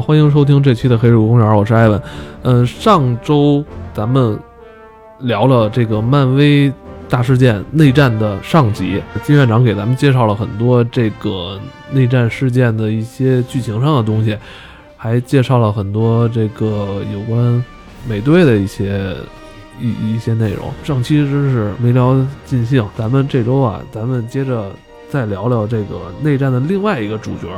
欢迎收听这期的《黑水公园》，我是艾文。嗯，上周咱们聊了这个漫威大事件内战的上集，金院长给咱们介绍了很多这个内战事件的一些剧情上的东西，还介绍了很多这个有关美队的一些一一些内容。上期真是没聊尽兴，咱们这周啊，咱们接着再聊聊这个内战的另外一个主角。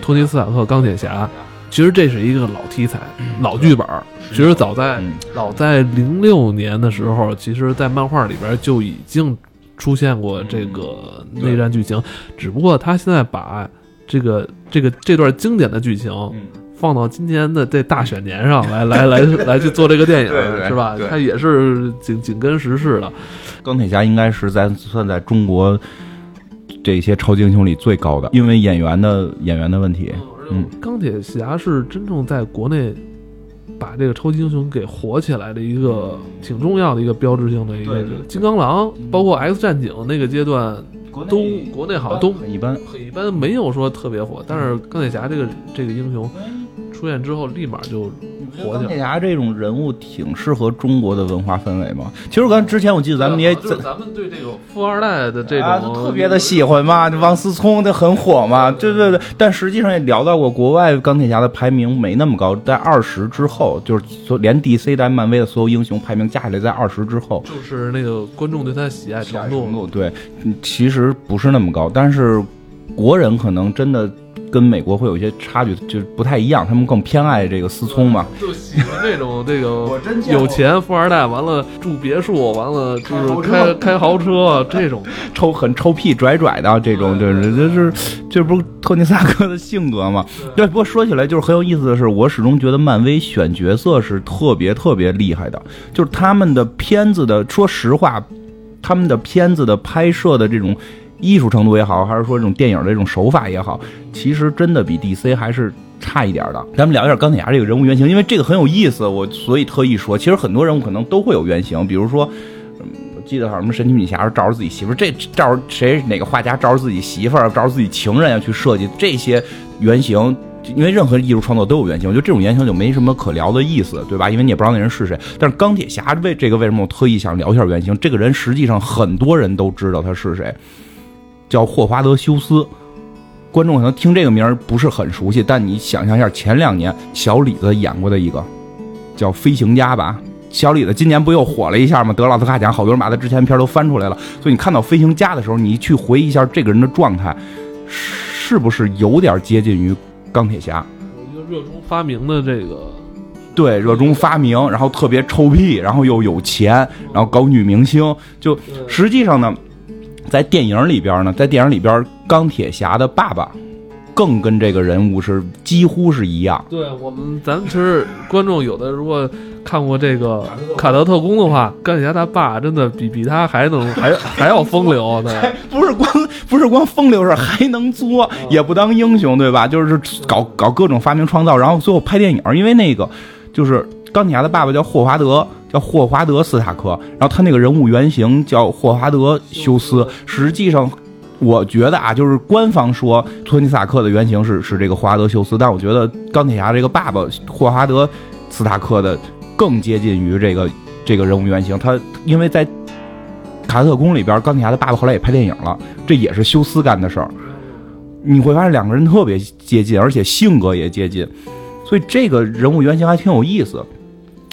托尼·斯塔克钢铁侠，其实这是一个老题材、老剧本。其实早在早在零六年的时候，其实，在漫画里边就已经出现过这个内战剧情。只不过他现在把这个这个这段经典的剧情放到今年的这大选年上来，来来 来去做这个电影，是吧？他也是紧紧跟时事的。钢铁侠应该是在算在中国。这些超级英雄里最高的，因为演员的演员的问题。嗯，钢铁侠是真正在国内把这个超级英雄给火起来的一个挺重要的一个标志性的一个。金刚狼，包括 X 战警那个阶段，都国内好像都很一般，很一般，没有说特别火。但是钢铁侠这个这个英雄出现之后，立马就。钢铁侠这种人物挺适合中国的文化氛围嘛？其实我刚之前我记得咱们也咱们对这个富二代的这种特别的喜欢嘛，王思聪的很火嘛，对对对。但实际上也聊到过，国外钢铁侠的排名没那么高，在二十之后，就是连 DC 带漫威的所有英雄排名加起来在二十之后，就是那个观众对他的喜爱程度，对，其实不是那么高，但是国人可能真的。跟美国会有一些差距，就是不太一样。他们更偏爱这个思聪嘛，就喜欢这种这个 有钱富二代，完了住别墅，完了就是开开豪车这种 臭很臭屁拽拽的这种，就是就是这不是托尼萨克的性格嘛？对。不过说起来就是很有意思的是，我始终觉得漫威选角色是特别特别厉害的，就是他们的片子的，说实话，他们的片子的拍摄的这种。艺术程度也好，还是说这种电影的这种手法也好，其实真的比 DC 还是差一点的。咱们聊一下钢铁侠这个人物原型，因为这个很有意思，我所以特意说。其实很多人物可能都会有原型，比如说，我记得好像什么神奇女侠照着自己媳妇儿，这照着谁哪个画家照着自己媳妇儿，照着自己情人要去设计这些原型，因为任何艺术创作都有原型，我觉得这种原型就没什么可聊的意思，对吧？因为你也不知道那人是谁。但是钢铁侠为这个为什么我特意想聊一下原型？这个人实际上很多人都知道他是谁。叫霍华德·休斯，观众可能听这个名儿不是很熟悉，但你想象一下，前两年小李子演过的一个叫《飞行家》吧。小李子今年不又火了一下吗？得奥斯卡奖，好多人把他之前片都翻出来了。所以你看到《飞行家》的时候，你去回忆一下这个人的状态，是不是有点接近于钢铁侠？有一个热衷发明的这个，对，热衷发明，然后特别臭屁，然后又有钱，然后搞女明星，就实际上呢。在电影里边呢，在电影里边，钢铁侠的爸爸更跟这个人物是几乎是一样。对我们，咱们其实观众有的如果看过这个《卡特特工》的话，钢铁侠他爸真的比比他还能 还还要风流。对，不是光不是光风流，是还能作，也不当英雄，对吧？就是搞搞各种发明创造，然后最后拍电影，因为那个就是钢铁侠的爸爸叫霍华德。叫霍华德·斯塔克，然后他那个人物原型叫霍华德·休斯。实际上，我觉得啊，就是官方说托尼·斯塔克的原型是是这个霍华德·休斯，但我觉得钢铁侠这个爸爸霍华德·斯塔克的更接近于这个这个人物原型。他因为在卡特宫里边，钢铁侠的爸爸后来也拍电影了，这也是休斯干的事儿。你会发现两个人特别接近，而且性格也接近，所以这个人物原型还挺有意思。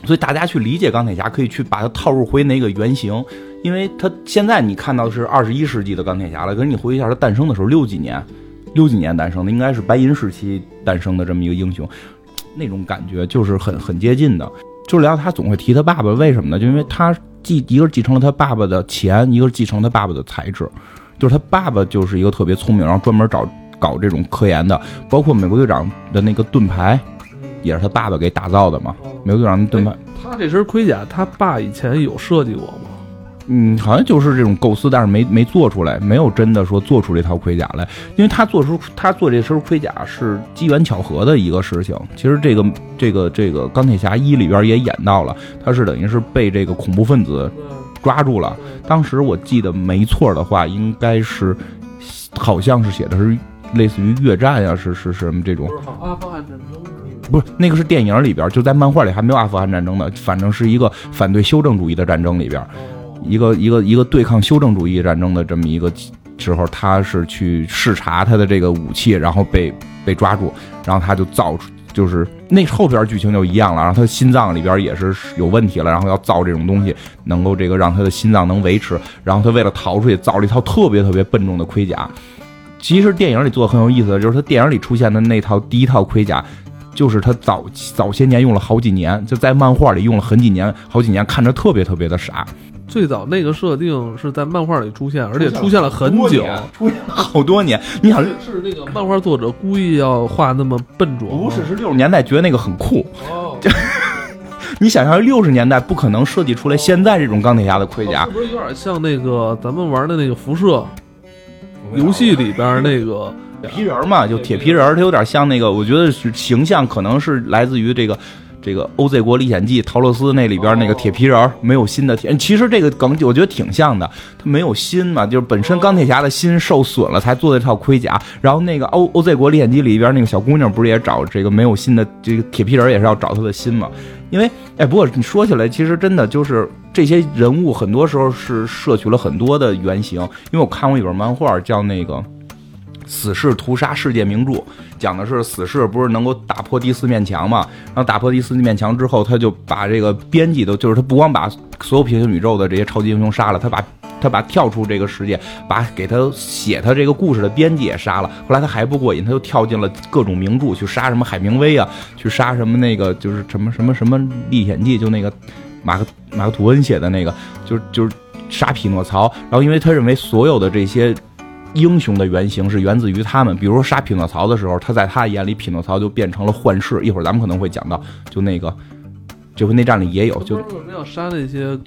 所以大家去理解钢铁侠，可以去把它套入回那个原型，因为他现在你看到的是二十一世纪的钢铁侠了。可是你回忆一下，他诞生的时候六几年，六几年诞生的，应该是白银时期诞生的这么一个英雄，那种感觉就是很很接近的。就是聊他总会提他爸爸，为什么呢？就因为他继一个是继承了他爸爸的钱，一个是继承他爸爸的才智。就是他爸爸就是一个特别聪明，然后专门找搞这种科研的，包括美国队长的那个盾牌。也是他爸爸给打造的嘛？美国队长盾牌。他这身盔甲，他爸以前有设计过吗？嗯，好像就是这种构思，但是没没做出来，没有真的说做出这套盔甲来。因为他做出他做这身盔甲是机缘巧合的一个事情。其实这个这个这个钢铁侠一里边也演到了，他是等于是被这个恐怖分子抓住了。当时我记得没错的话，应该是好像是写的是类似于越战呀，是是什么这种？阿富汗战争，不是那个是电影里边，就在漫画里还没有阿富汗战争呢，反正是一个反对修正主义的战争里边，一个一个一个对抗修正主义战争的这么一个时候，他是去视察他的这个武器，然后被被抓住，然后他就造出。就是那后边剧情就一样了，然后他心脏里边也是有问题了，然后要造这种东西，能够这个让他的心脏能维持，然后他为了逃出去，造了一套特别特别笨重的盔甲。其实电影里做的很有意思的就是他电影里出现的那套第一套盔甲，就是他早早些年用了好几年，就在漫画里用了很几年，好几年看着特别特别的傻。最早那个设定是在漫画里出现，而且出现了很久，出现了好多年。你想是那个漫画作者故意要画那么笨拙？不是，是六十年代觉得那个很酷。哦，你想象六十年代不可能设计出来现在这种钢铁侠的盔甲，是不是有点像那个咱们玩的那个辐射游戏里边那个铁皮人嘛？就铁皮人，他有点像那个，我觉得是形象可能是来自于这个。这个《欧 Z 国历险记》陶乐斯那里边那个铁皮人没有心的铁，其实这个梗我觉得挺像的。他没有心嘛，就是本身钢铁侠的心受损了，才做的这套盔甲。然后那个《欧《欧 Z 国历险记》里边那个小姑娘不是也找这个没有心的这个铁皮人，也是要找他的心嘛？因为哎，不过你说起来，其实真的就是这些人物很多时候是摄取了很多的原型。因为我看过一本漫画叫那个。死侍屠杀世界名著，讲的是死侍不是能够打破第四面墙嘛？然后打破第四面墙之后，他就把这个编辑都，就是他不光把所有平行宇宙的这些超级英雄杀了，他把他把跳出这个世界，把给他写他这个故事的编辑也杀了。后来他还不过瘾，他又跳进了各种名著去杀什么海明威啊，去杀什么那个就是什么什么什么历险记，就那个马克马克吐温写的那个，就是就是杀匹诺曹。然后因为他认为所有的这些。英雄的原型是源自于他们，比如说杀匹诺曹的时候，他在他眼里，匹诺曹就变成了幻视。一会儿咱们可能会讲到，就那个这回内战里也有，就为什么要杀那些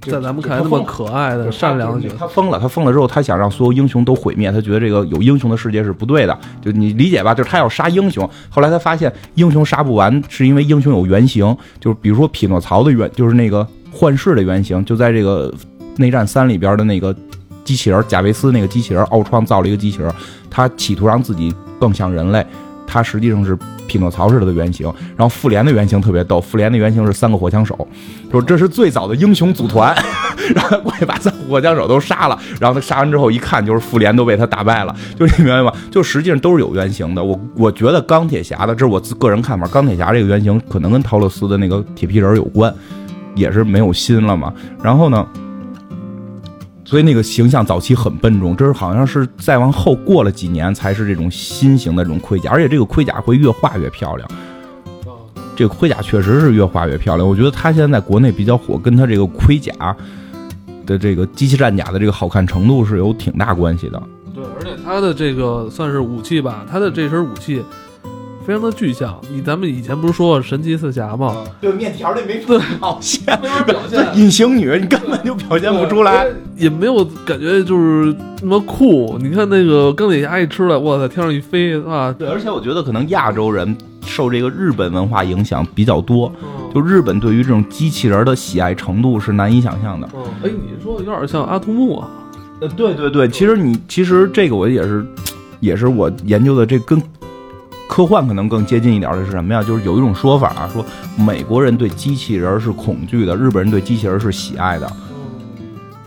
在咱们看来那么可爱的善良的角色？他疯了，他疯了之后，他想让所有英雄都毁灭，他觉得这个有英雄的世界是不对的，就你理解吧？就是他要杀英雄。后来他发现英雄杀不完，是因为英雄有原型，就是比如说匹诺曹的原，就是那个幻视的原型，就在这个内战三里边的那个。机器人贾维斯那个机器人，奥创造了一个机器人，他企图让自己更像人类，他实际上是匹诺曹是他的原型。然后复联的原型特别逗，复联的原型是三个火枪手，说这是最早的英雄组团，然后过去把三个火枪手都杀了，然后他杀完之后一看，就是复联都被他打败了，就你明白吗？就实际上都是有原型的。我我觉得钢铁侠的，这是我自个人看法，钢铁侠这个原型可能跟陶乐斯的那个铁皮人有关，也是没有心了嘛。然后呢？所以那个形象早期很笨重，这是好像是再往后过了几年才是这种新型的这种盔甲，而且这个盔甲会越画越漂亮。这个盔甲确实是越画越漂亮。我觉得它现在在国内比较火，跟它这个盔甲的这个机器战甲的这个好看程度是有挺大关系的。对，而且它的这个算是武器吧，它的这身武器。非常的具象，你咱们以前不是说神奇四侠吗？对，面条里没表现，没法表现。隐形女，你根本就表现不出来，也没有感觉就是那么酷。你看那个钢铁侠一出来，哇塞，天上一飞啊！对，而且我觉得可能亚洲人受这个日本文化影响比较多，就日本对于这种机器人的喜爱程度是难以想象的。哎，你说有点像阿童木啊？呃，对对对，其实你其实这个我也是，也是我研究的这跟。科幻可能更接近一点的是什么呀？就是有一种说法啊，说美国人对机器人是恐惧的，日本人对机器人是喜爱的。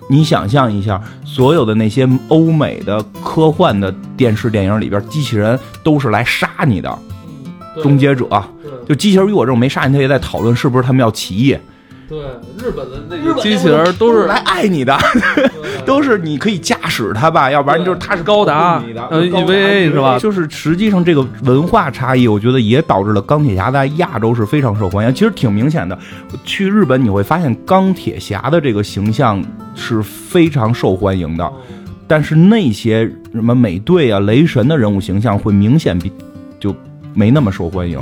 你想象一下，所有的那些欧美的科幻的电视电影里边，机器人都是来杀你的。终结者，就机器人与我这种没杀你，他也在讨论是不是他们要起义。对，日本的那个机器人都是来爱你的，都是你可以驾驶它吧，要不然就是他是高达，呃，EVA 是吧？就是实际上这个文化差异，我觉得也导致了钢铁侠在亚洲是非常受欢迎。其实挺明显的，去日本你会发现钢铁侠的这个形象是非常受欢迎的，但是那些什么美队啊、雷神的人物形象会明显比就没那么受欢迎。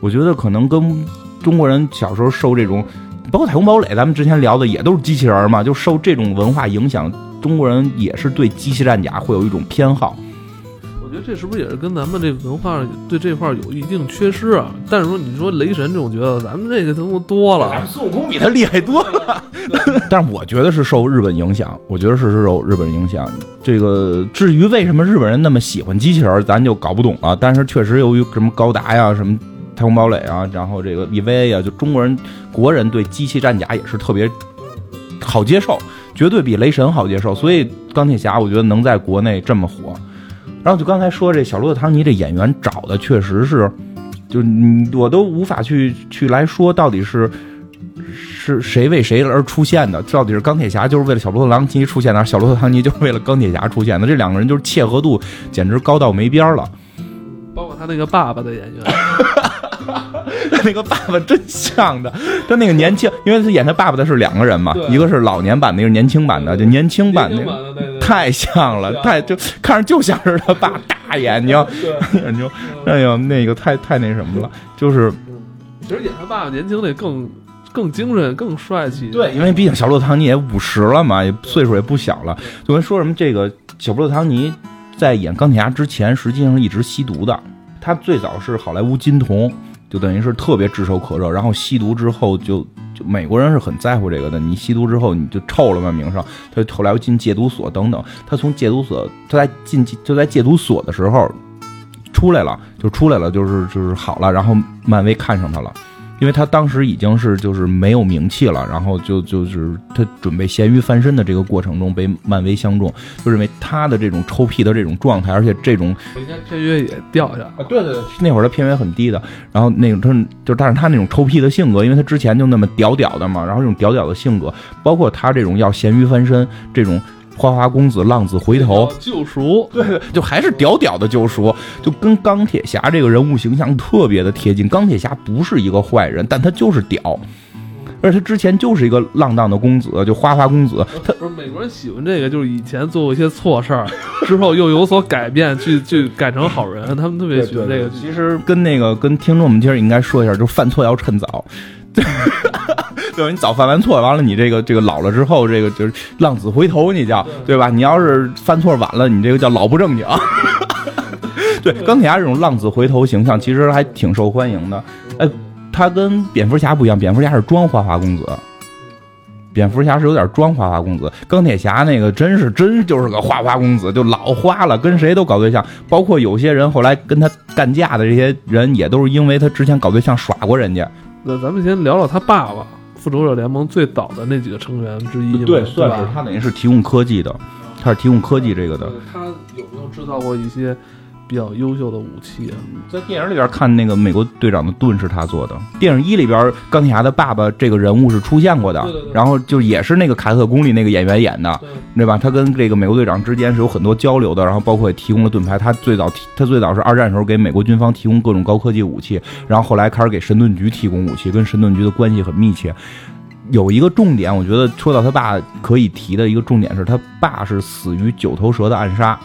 我觉得可能跟。中国人小时候受这种，包括太空堡垒，咱们之前聊的也都是机器人嘛，就受这种文化影响，中国人也是对机器战甲会有一种偏好。我觉得这是不是也是跟咱们这个文化对这块儿有一定缺失啊？但是说你说雷神这种角色，咱们这个他妈多了咱们，孙悟空比他厉害多了。但是我觉得是受日本影响，我觉得是受日本影响。这个至于为什么日本人那么喜欢机器人儿，咱就搞不懂了。但是确实由于什么高达呀、什么太空堡垒啊，然后这个 EVA 啊，就中国人、国人对机器战甲也是特别好接受，绝对比雷神好接受。所以钢铁侠，我觉得能在国内这么火。然后就刚才说这小罗伯特·唐尼这演员找的确实是，就你我都无法去去来说到底是是谁为谁而出现的，到底是钢铁侠就是为了小罗伯特·唐尼出现的，还是小罗伯特·唐尼就是为了钢铁侠出现的？这两个人就是契合度简直高到没边儿了。包括他那个爸爸的演员，那个爸爸真像的，他那个年轻，因为他演他爸爸的是两个人嘛，一个是老年版的，一个是年轻版的，就年轻版那个版的太像了太就看着就像是他爸大眼睛，眼睛，哎呦，那个太太那什么了，就是其实演他爸爸年轻那更更精神、更帅气。对，因为毕竟小罗伯特·唐尼也五十了嘛，也岁数也不小了。就跟说什么这个小罗伯特·唐尼在演钢铁侠之前，实际上一直吸毒的。他最早是好莱坞金童，就等于是特别炙手可热。然后吸毒之后就，就美国人是很在乎这个的。你吸毒之后你就臭了嘛，名声。他后来又进戒毒所等等。他从戒毒所，他在进就在戒毒所的时候出来了，就出来了，就是就是好了。然后漫威看上他了。因为他当时已经是就是没有名气了，然后就就是他准备咸鱼翻身的这个过程中被漫威相中，就认为他的这种臭屁的这种状态，而且这种片约也掉下来。啊，对对对，那会儿他片源很低的，然后那个他就但是他那种臭屁的性格，因为他之前就那么屌屌的嘛，然后这种屌屌的性格，包括他这种要咸鱼翻身这种花花公子浪子回头，救赎，对，就还是屌屌的救赎，就跟钢铁侠这个人物形象特别的贴近。钢铁侠不是一个坏人，但他就是屌，而且他之前就是一个浪荡的公子，就花花公子。他不是美国人喜欢这个，就是以前做过一些错事儿，之后又有所改变，去去改成好人，他们特别喜欢这个。其实跟那个跟听众们今儿应该说一下，就是犯错要趁早。对吧？你早犯完错，完了你这个这个老了之后，这个就是浪子回头，你叫对吧？你要是犯错晚了，你这个叫老不正经。对，钢铁侠这种浪子回头形象其实还挺受欢迎的。哎，他跟蝙蝠侠不一样，蝙蝠侠是装花花公子，蝙蝠侠是有点装花花公子，钢铁侠那个真是真就是个花花公子，就老花了，跟谁都搞对象，包括有些人后来跟他干架的这些人，也都是因为他之前搞对象耍过人家。那咱们先聊聊他爸爸，复仇者联盟最早的那几个成员之一嘛，对算是吧？他等于是提供科技的，他是提供科技这个的。他有没有制造过一些比较优秀的武器啊？在电影里边看那个美国队长的盾是他做的。电影一里边钢铁侠的爸爸这个人物是出现过的，对对对然后就也是那个凯特宫里那个演员演的，对对吧？他跟这个美国队长之间是有很多交流的，然后包括也提供了盾牌。他最早提他最早是二战时候给美国军方提供各种高科技武器，然后后来开始给神盾局提供武器，跟神盾局的关系很密切。有一个重点，我觉得说到他爸可以提的一个重点是他爸是死于九头蛇的暗杀，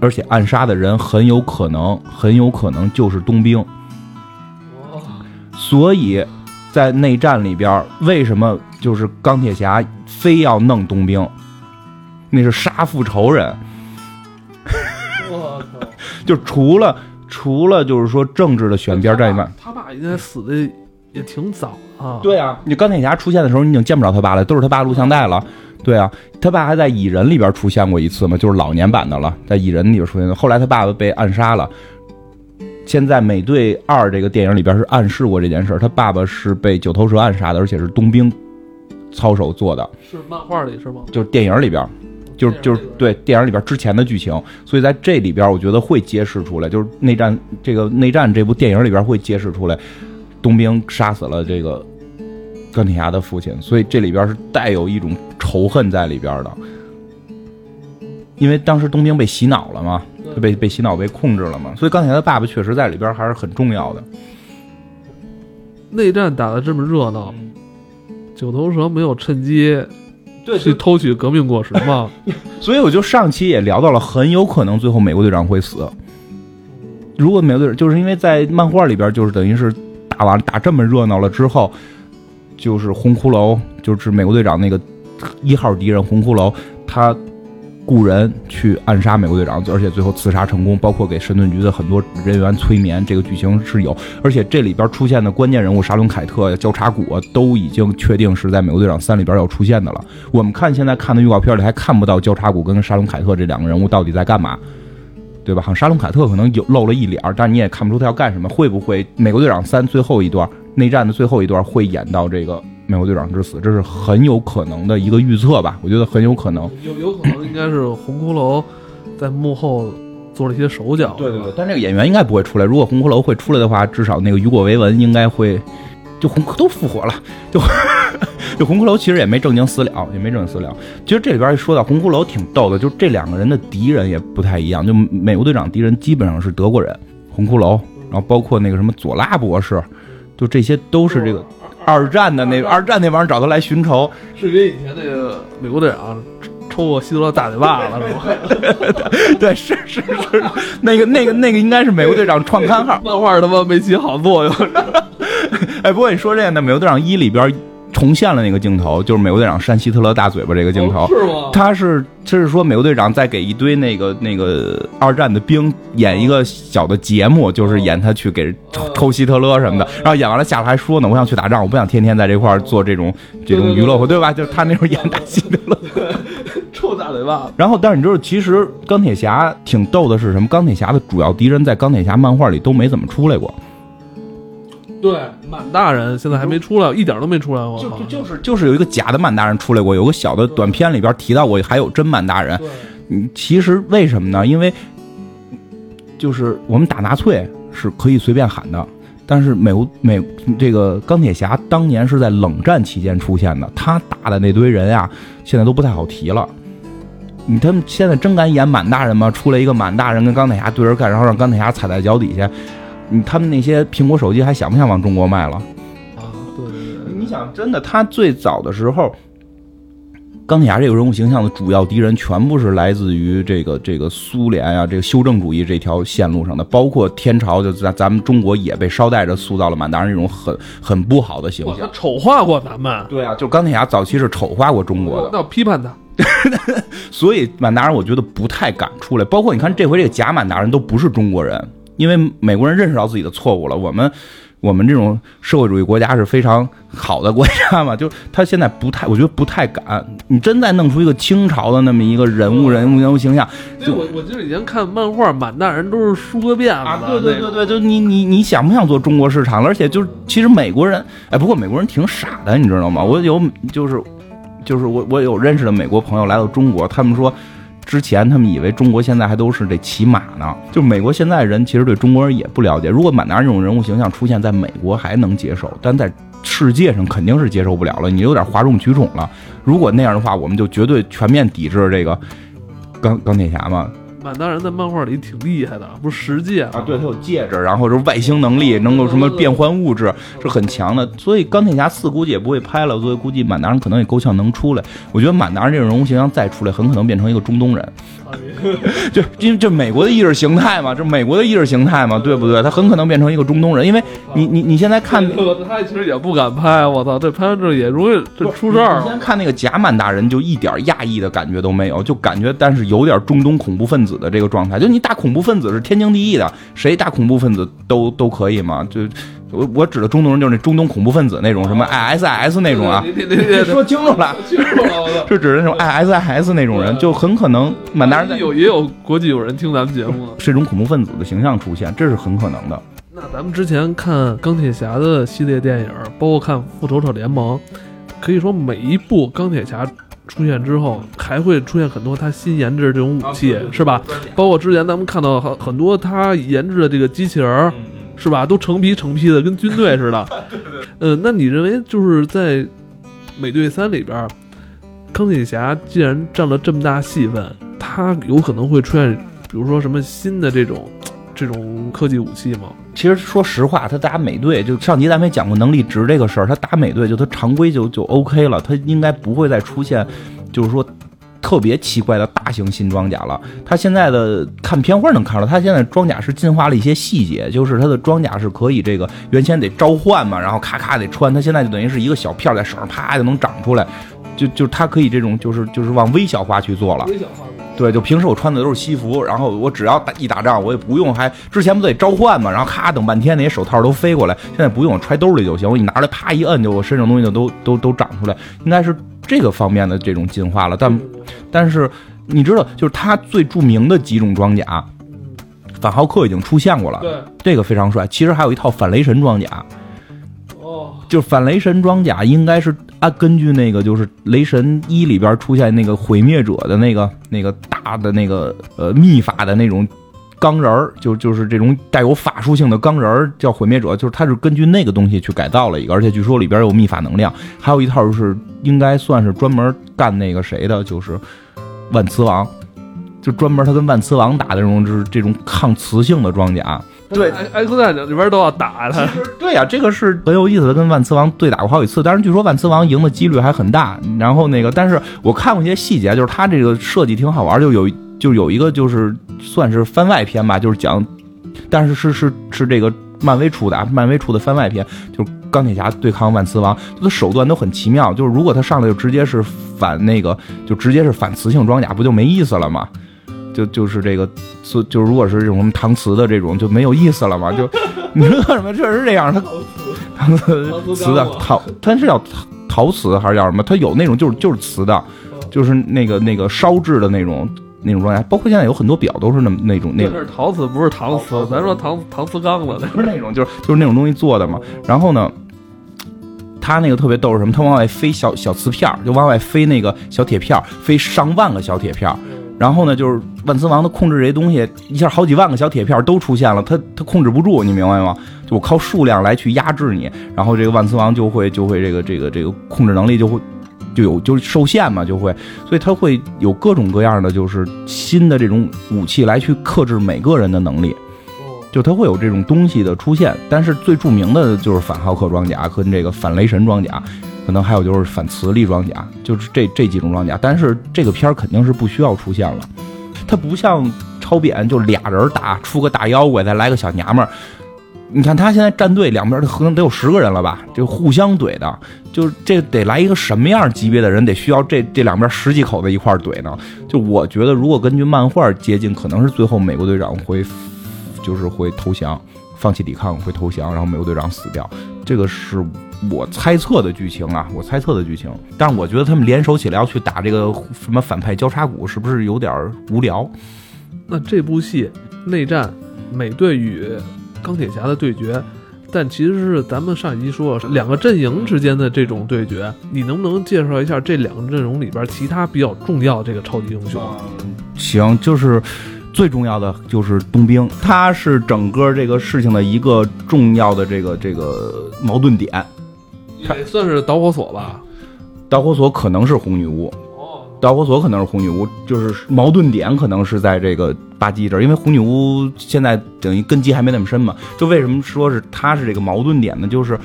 而且暗杀的人很有可能很有可能就是冬兵。哇，所以在内战里边，为什么就是钢铁侠非要弄冬兵？那是杀父仇人，我靠！就除了除了就是说政治的选边站以外，他爸应该死的也挺早啊。对啊，你钢铁侠出现的时候，你已经见不着他爸了，都是他爸录像带了。对啊，他爸还在蚁人里边出现过一次嘛，就是老年版的了，在蚁人里边出现的。后来他爸爸被暗杀了。现在美队二这个电影里边是暗示过这件事，他爸爸是被九头蛇暗杀的，而且是冬兵操手做的，是漫画里是吗？就是电影里边。就是就是对电影里边之前的剧情，所以在这里边我觉得会揭示出来，就是内战这个内战这部电影里边会揭示出来，冬兵杀死了这个钢铁侠的父亲，所以这里边是带有一种仇恨在里边的。因为当时冬兵被洗脑了嘛，被被洗脑被控制了嘛，所以钢铁侠的爸爸确实在里边还是很重要的。内战打的这么热闹，九头蛇没有趁机对去偷取革命果实吗？所以我就上期也聊到了，很有可能最后美国队长会死。如果美国队长就是因为在漫画里边，就是等于是打完打这么热闹了之后，就是红骷髅，就是美国队长那个一号敌人红骷髅，他雇人去暗杀美国队长，而且最后刺杀成功，包括给神盾局的很多人员催眠，这个剧情是有。而且这里边出现的关键人物沙伦凯特、交叉骨都已经确定是在美国队长三里边要出现的了。我们看现在看的预告片里还看不到交叉骨跟沙伦凯特这两个人物到底在干嘛，对吧？好像沙龙凯特可能有露了一脸，但你也看不出他要干什么。会不会美国队长三最后一段内战的最后一段会演到这个？美国队长之死，这是很有可能的一个预测吧？我觉得很有可能，有有可能应该是红骷髅在幕后做了一些手脚。对对对，但这个演员应该不会出来。如果红骷髅会出来的话，至少那个雨果·维文应该会，就红都复活了，就 就红骷髅其实也没正经死了，也没正经死了。其实这里边一说到红骷髅挺逗的，就这两个人的敌人也不太一样。就美国队长敌人基本上是德国人，红骷髅，然后包括那个什么佐拉博士，就这些都是这个。二战的那二战那帮人找他来寻仇，是跟以前那个美国队长抽过希特勒大嘴巴子是吧？对，是是是，那个那个那个应该是美国队长创刊号，漫画他妈没起好作用。哎，不过你说这个呢，美国队长一里边。重现了那个镜头，就是美国队长扇希特勒大嘴巴这个镜头，是吗？他是，就是说美国队长在给一堆那个那个二战的兵演一个小的节目，就是演他去给抽希特勒什么的，然后演完了下来还说呢，我想去打仗，我不想天天在这块做这种这种娱乐，对吧？就是他那时候演打希特勒，抽大嘴巴。然后，但是你知道，其实钢铁侠挺逗的是什么？钢铁侠的主要敌人在钢铁侠漫画里都没怎么出来过。对，满大人现在还没出来，一点都没出来过。就就是就是有一个假的满大人出来过，有个小的短片里边提到过，还有真满大人。嗯，其实为什么呢？因为就是我们打纳粹是可以随便喊的，但是美国美这个钢铁侠当年是在冷战期间出现的，他打的那堆人啊，现在都不太好提了。你他们现在真敢演满大人吗？出来一个满大人跟钢铁侠对着干，然后让钢铁侠踩在脚底下。你他们那些苹果手机还想不想往中国卖了？啊，对对对！你想，真的，他最早的时候，钢铁侠这个人物形象的主要敌人全部是来自于这个这个苏联啊，这个修正主义这条线路上的，包括天朝，就咱咱们中国也被捎带着塑造了满大人这种很很不好的形象，丑化过咱们。对啊，就钢铁侠早期是丑化过中国的，那批判他。所以满大人我觉得不太敢出来，包括你看这回这个假满达人都不是中国人。因为美国人认识到自己的错误了，我们我们这种社会主义国家是非常好的国家嘛，就他现在不太，我觉得不太敢。你真再弄出一个清朝的那么一个人物人物人物形象，就我我记得以前看漫画，满大人都是梳个辫子，对对对对，就你你你想不想做中国市场了？而且就是其实美国人，哎，不过美国人挺傻的，你知道吗？我有就是就是我我有认识的美国朋友来到中国，他们说。之前他们以为中国现在还都是这骑马呢，就美国现在人其实对中国人也不了解。如果满大这种人物形象出现在美国还能接受，但在世界上肯定是接受不了了。你有点哗众取宠了。如果那样的话，我们就绝对全面抵制这个钢钢铁侠嘛。满大人在漫画里挺厉害的，不是十戒啊？对他有戒指，然后是外星能力，能够什么变换物质，是很强的。所以钢铁侠四估计也不会拍了，所以估计满大人可能也够呛能出来。我觉得满大人这种人物形象再出来，很可能变成一个中东人。就因为这美国的意识形态嘛，这美国的意识形态嘛，对不对？他很可能变成一个中东人，因为你你你现在看，他其实也不敢拍，我操，这拍这也容易这出事儿。你先看那个贾满大人，就一点亚裔的感觉都没有，就感觉但是有点中东恐怖分子的这个状态。就你打恐怖分子是天经地义的，谁打恐怖分子都都可以嘛，就。我我指的中东人就是那中东恐怖分子那种什么 ISIS 那种啊，说清楚了，是指的那种 ISIS 那种人，就很可能满大人有也有国际有人听咱们节目，是一种恐怖分子的形象出现，这是很可能的。那咱们之前看钢铁侠的系列电影，包括看复仇者联盟，可以说每一部钢铁侠出现之后，还会出现很多他新研制这种武器，是吧？包括之前咱们看到很很多他研制的这个机器人。是吧？都成批成批的，跟军队似的。呃，那你认为就是在美队三里边，钢铁侠既然占了这么大戏份，他有可能会出现，比如说什么新的这种这种科技武器吗？其实说实话，他打美队就上集咱们也讲过能力值这个事儿，他打美队就他常规就就 OK 了，他应该不会再出现，就是说。特别奇怪的大型新装甲了，它现在的看片花能看出来，他现在装甲是进化了一些细节，就是它的装甲是可以这个原先得召唤嘛，然后咔咔得穿，它现在就等于是一个小片在手上啪就能长出来，就就他可以这种就是就是往微小化去做了。微小化对，就平时我穿的都是西服，然后我只要打一打仗，我也不用还之前不得召唤嘛，然后咔等半天那些手套都飞过来，现在不用，揣兜里就行，我一拿出来啪一摁，就我身上东西就都都都长出来，应该是这个方面的这种进化了。但但是你知道，就是它最著名的几种装甲，反浩克已经出现过了，对，这个非常帅。其实还有一套反雷神装甲，哦，就反雷神装甲应该是按根据那个就是雷神一里边出现那个毁灭者的那个那个大的那个呃秘法的那种钢人儿，就就是这种带有法术性的钢人儿叫毁灭者，就是他是根据那个东西去改造了一个，而且据说里边有秘法能量，还有一套是应该算是专门干那个谁的，就是万磁王。就专门他跟万磁王打的这种，就是这种抗磁性的装甲。对，X 战里边都要打他。对呀、这个是很有意思的，跟万磁王对打过好几次，但是据说万磁王赢的几率还很大。然后那个，但是我看过一些细节，就是他这个设计挺好玩，就有就有一个就是算是番外篇吧，就是讲，但是是是是这个漫威出的，啊，漫威出的番外篇，就是钢铁侠对抗万磁王，他的手段都很奇妙。就是如果他上来就直接是反那个，就直接是反磁性装甲，不就没意思了吗？就就是这个，就就如果是这种什么搪瓷的这种就没有意思了嘛？就你知道什么？确实是这样，它搪瓷瓷的陶，它是叫陶陶瓷还是叫什么？它有那种就是就是瓷的，就是那个那个烧制的那种那种状态，包括现在有很多表都是那么那种那种那是陶瓷，不是搪瓷。咱说搪搪瓷缸子，不是那种，就是就是那种东西做的嘛。然后呢，他那个特别逗是什么？他往外飞小小瓷片儿，就往外飞那个小铁片儿，飞上万个小铁片儿。然后呢，就是万磁王他控制这些东西，一下好几万个小铁片儿都出现了，他他控制不住，你明白吗？就我靠数量来去压制你，然后这个万磁王就会就会这个这个这个控制能力就会就有就受限嘛，就会，所以他会有各种各样的就是新的这种武器来去克制每个人的能力。就它会有这种东西的出现，但是最著名的就是反浩克装甲跟这个反雷神装甲，可能还有就是反磁力装甲，就是这这几种装甲。但是这个片儿肯定是不需要出现了，它不像超扁就俩人打出个大妖怪，再来个小娘们儿。你看他现在战队两边可能得有十个人了吧，就互相怼的，就是这得来一个什么样级别的人，得需要这这两边十几口子一块怼呢？就我觉得，如果根据漫画接近，可能是最后美国队长会。就是会投降，放弃抵抗，会投降，然后美国队长死掉，这个是我猜测的剧情啊，我猜测的剧情。但是我觉得他们联手起来要去打这个什么反派交叉骨，是不是有点无聊？那这部戏内战，美队与钢铁侠的对决，但其实是咱们上一集说两个阵营之间的这种对决，你能不能介绍一下这两个阵容里边其他比较重要这个超级英雄？行，就是。最重要的就是冬兵，他是整个这个事情的一个重要的这个这个矛盾点，也算是导火索吧。导火索可能是红女巫，哦，导火索可能是红女巫，就是矛盾点可能是在这个巴基这儿，因为红女巫现在等于根基还没那么深嘛。就为什么说是他是这个矛盾点呢？就是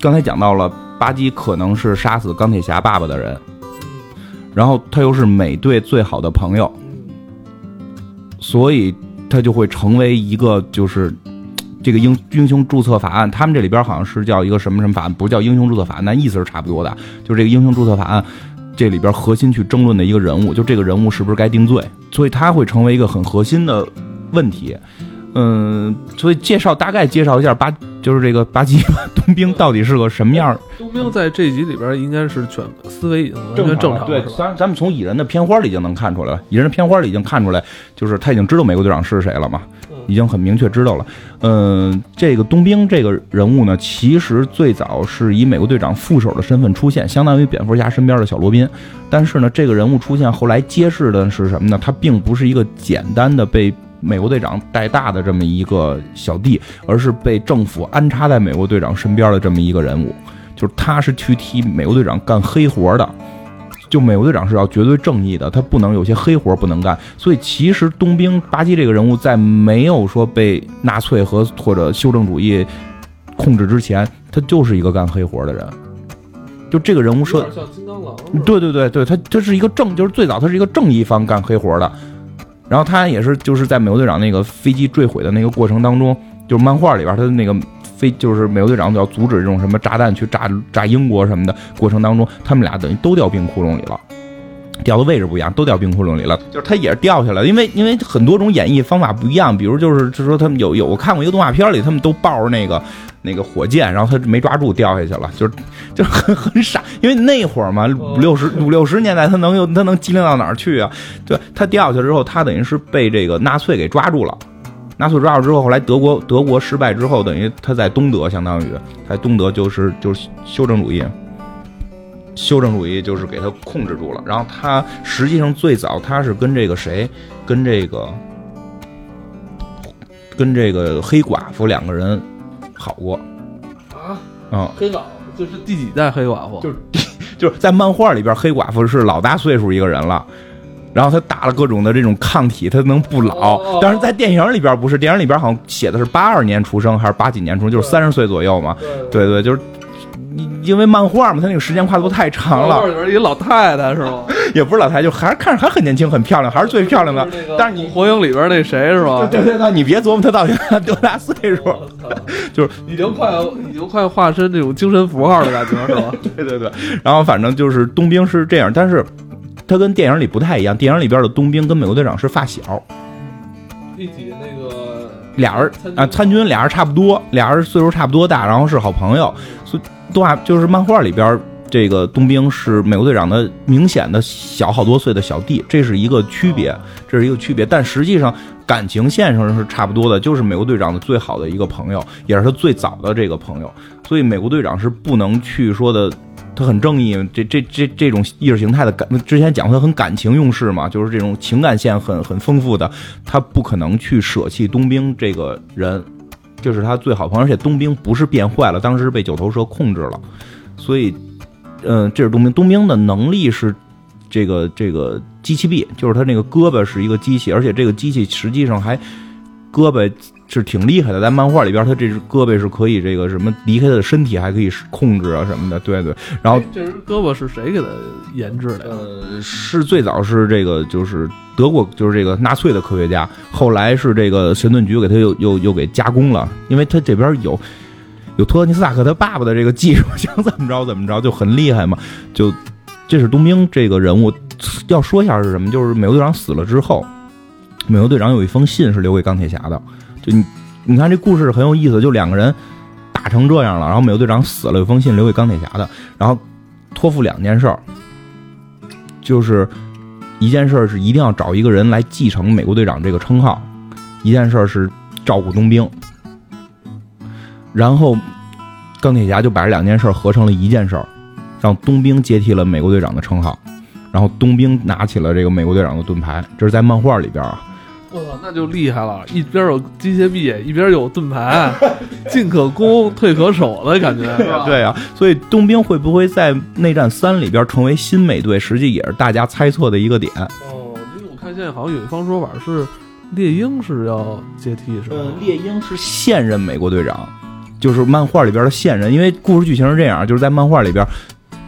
刚才讲到了，巴基可能是杀死钢铁侠爸爸的人，然后他又是美队最好的朋友。所以他就会成为一个，就是这个英英雄注册法案，他们这里边好像是叫一个什么什么法案，不叫英雄注册法案，但意思是差不多的。就是这个英雄注册法案，这里边核心去争论的一个人物，就这个人物是不是该定罪，所以他会成为一个很核心的问题。嗯，所以介绍大概介绍一下巴，就是这个巴基冬兵到底是个什么样。冬兵在这集里边应该是全思维已经完全正常对，，咱咱们从蚁人的片花里已经能看出来了，蚁人的片花里已经看出来，就是他已经知道美国队长是谁了嘛，已经很明确知道了。嗯，这个冬兵这个人物呢，其实最早是以美国队长副手的身份出现，相当于蝙蝠侠身边的小罗宾。但是呢，这个人物出现后来揭示的是什么呢？他并不是一个简单的被美国队长带大的这么一个小弟，而是被政府安插在美国队长身边的这么一个人物。就是他是去替美国队长干黑活的，就美国队长是要绝对正义的，他不能有些黑活不能干。所以其实冬兵巴基这个人物在没有说被纳粹和或者修正主义控制之前，他就是一个干黑活的人。就这个人物设有点像金刚狼。对对对对，他他是一个正，就是最早他是一个正义方干黑活的，然后他也是就是在美国队长那个飞机坠毁的那个过程当中，就是漫画里边他的那个飞就是美国队长要阻止这种什么炸弹去炸炸英国什么的过程当中，他们俩等于都掉冰窟窿里了。掉的位置不一样，都掉冰窟窿里了。就是他也是掉下来，因为因为很多种演绎方法不一样。比如就是就说他们有有我看过一个动画片里，他们都抱着那个那个火箭，然后他没抓住掉下去了，就是就是很很傻。因为那会儿嘛，五六十五六十年代，他能有他能机灵到哪儿去啊？对他掉下去之后，他等于是被这个纳粹给抓住了。纳粹抓住之后，后来德国德国失败之后，等于他在东德，相当于在东德就是就是修正主义。修正主义就是给他控制住了，然后他实际上最早他是跟这个谁，跟这个，跟这个黑寡妇两个人好过啊，嗯，黑寡妇就是第几代黑寡妇？就是就是在漫画里边，黑寡妇是老大岁数一个人了，然后他打了各种的这种抗体，他能不老。但是在电影里边不是，电影里边好像写的是八二年出生还是八几年出生，就是三十岁左右嘛。对对，就是。你因为漫画嘛，他那个时间跨度太长了。里边一老太太是吗？也不是老太太，就还是看着还很年轻，很漂亮，还是最漂亮的。但是你火影里边那谁是吧？对对对，你别琢磨他到底多大岁数，就是已经快已经快化身这种精神符号的感觉是吧？对对对。然后反正就是冬兵是这样，但是他跟电影里不太一样。电影里边的冬兵跟美国队长是发小，一起那个俩人啊参军，俩人差不多，俩人岁数差不多大，然后是好朋友，所以。动画就是漫画里边，这个冬兵是美国队长的明显的小好多岁的小弟，这是一个区别，这是一个区别。但实际上感情线上是差不多的，就是美国队长的最好的一个朋友，也是他最早的这个朋友。所以美国队长是不能去说的，他很正义。这这这这种意识形态的感，之前讲他很感情用事嘛，就是这种情感线很很丰富的，他不可能去舍弃冬兵这个人。这是他最好朋友，而且冬兵不是变坏了，当时被九头蛇控制了，所以，嗯，这是冬兵。冬兵的能力是这个这个机器臂，就是他那个胳膊是一个机器，而且这个机器实际上还胳膊。是挺厉害的，在漫画里边，他这只胳膊是可以这个什么离开他的身体，还可以控制啊什么的。对对，然后这只胳膊是谁给他研制的？呃，是最早是这个，就是德国，就是这个纳粹的科学家，后来是这个神盾局给他又又又给加工了，因为他这边有有托尼斯塔克他爸爸的这个技术，想怎么着怎么着就很厉害嘛。就这是冬兵这个人物，要说一下是什么？就是美国队长死了之后，美国队长有一封信是留给钢铁侠的。就你，你看这故事很有意思，就两个人打成这样了，然后美国队长死了，有封信留给钢铁侠的，然后托付两件事儿，就是一件事是一定要找一个人来继承美国队长这个称号，一件事儿是照顾冬兵，然后钢铁侠就把这两件事合成了一件事，让冬兵接替了美国队长的称号，然后冬兵拿起了这个美国队长的盾牌，这是在漫画里边啊。哇，那就厉害了！一边有机械臂，一边有盾牌，进可攻，退可守的感觉。对啊，所以冬兵会不会在内战三里边成为新美队，实际也是大家猜测的一个点。哦，因为我看现在好像有一方说法是猎鹰是要接替，是吧？嗯，猎鹰是现任美国队长，就是漫画里边的现任。因为故事剧情是这样，就是在漫画里边，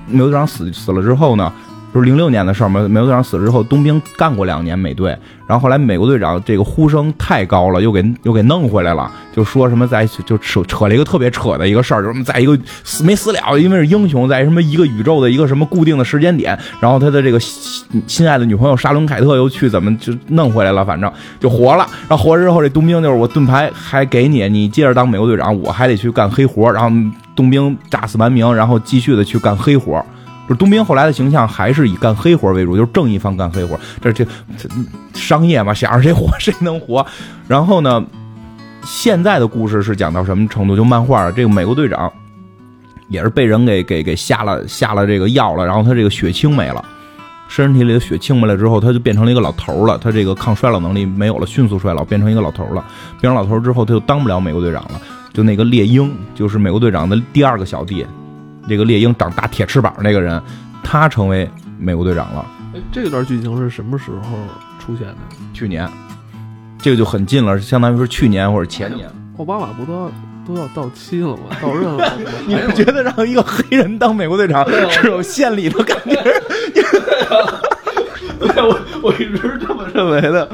美国队长死死了之后呢。就是零六年的事儿嘛，美国队长死了之后，冬兵干过两年美队，然后后来美国队长这个呼声太高了，又给又给弄回来了，就说什么在就扯扯了一个特别扯的一个事儿，就是在一个死没死了，因为是英雄，在什么一个宇宙的一个什么固定的时间点，然后他的这个心爱的女朋友沙伦凯特又去怎么就弄回来了，反正就活了，然后活着之后，这冬兵就是我盾牌还给你，你接着当美国队长，我还得去干黑活，然后冬兵炸死完明，然后继续的去干黑活。就冬兵后来的形象还是以干黑活为主，就是正义方干黑活。这这商业嘛，想让谁活谁能活。然后呢，现在的故事是讲到什么程度？就漫画这个美国队长也是被人给给给下了下了这个药了，然后他这个血清没了，身体里的血清没了之后，他就变成了一个老头了。他这个抗衰老能力没有了，迅速衰老，变成一个老头了。变成老头之后，他就当不了美国队长了。就那个猎鹰，就是美国队长的第二个小弟。这个猎鹰长大铁翅膀那个人，他成为美国队长了。哎，这段剧情是什么时候出现的？去年，这个就很近了，相当于是去年或者前年。奥巴马不都要都要到期了吗？到任了。你不觉得让一个黑人当美国队长是有献礼的感觉？对我我一直是这么认为的。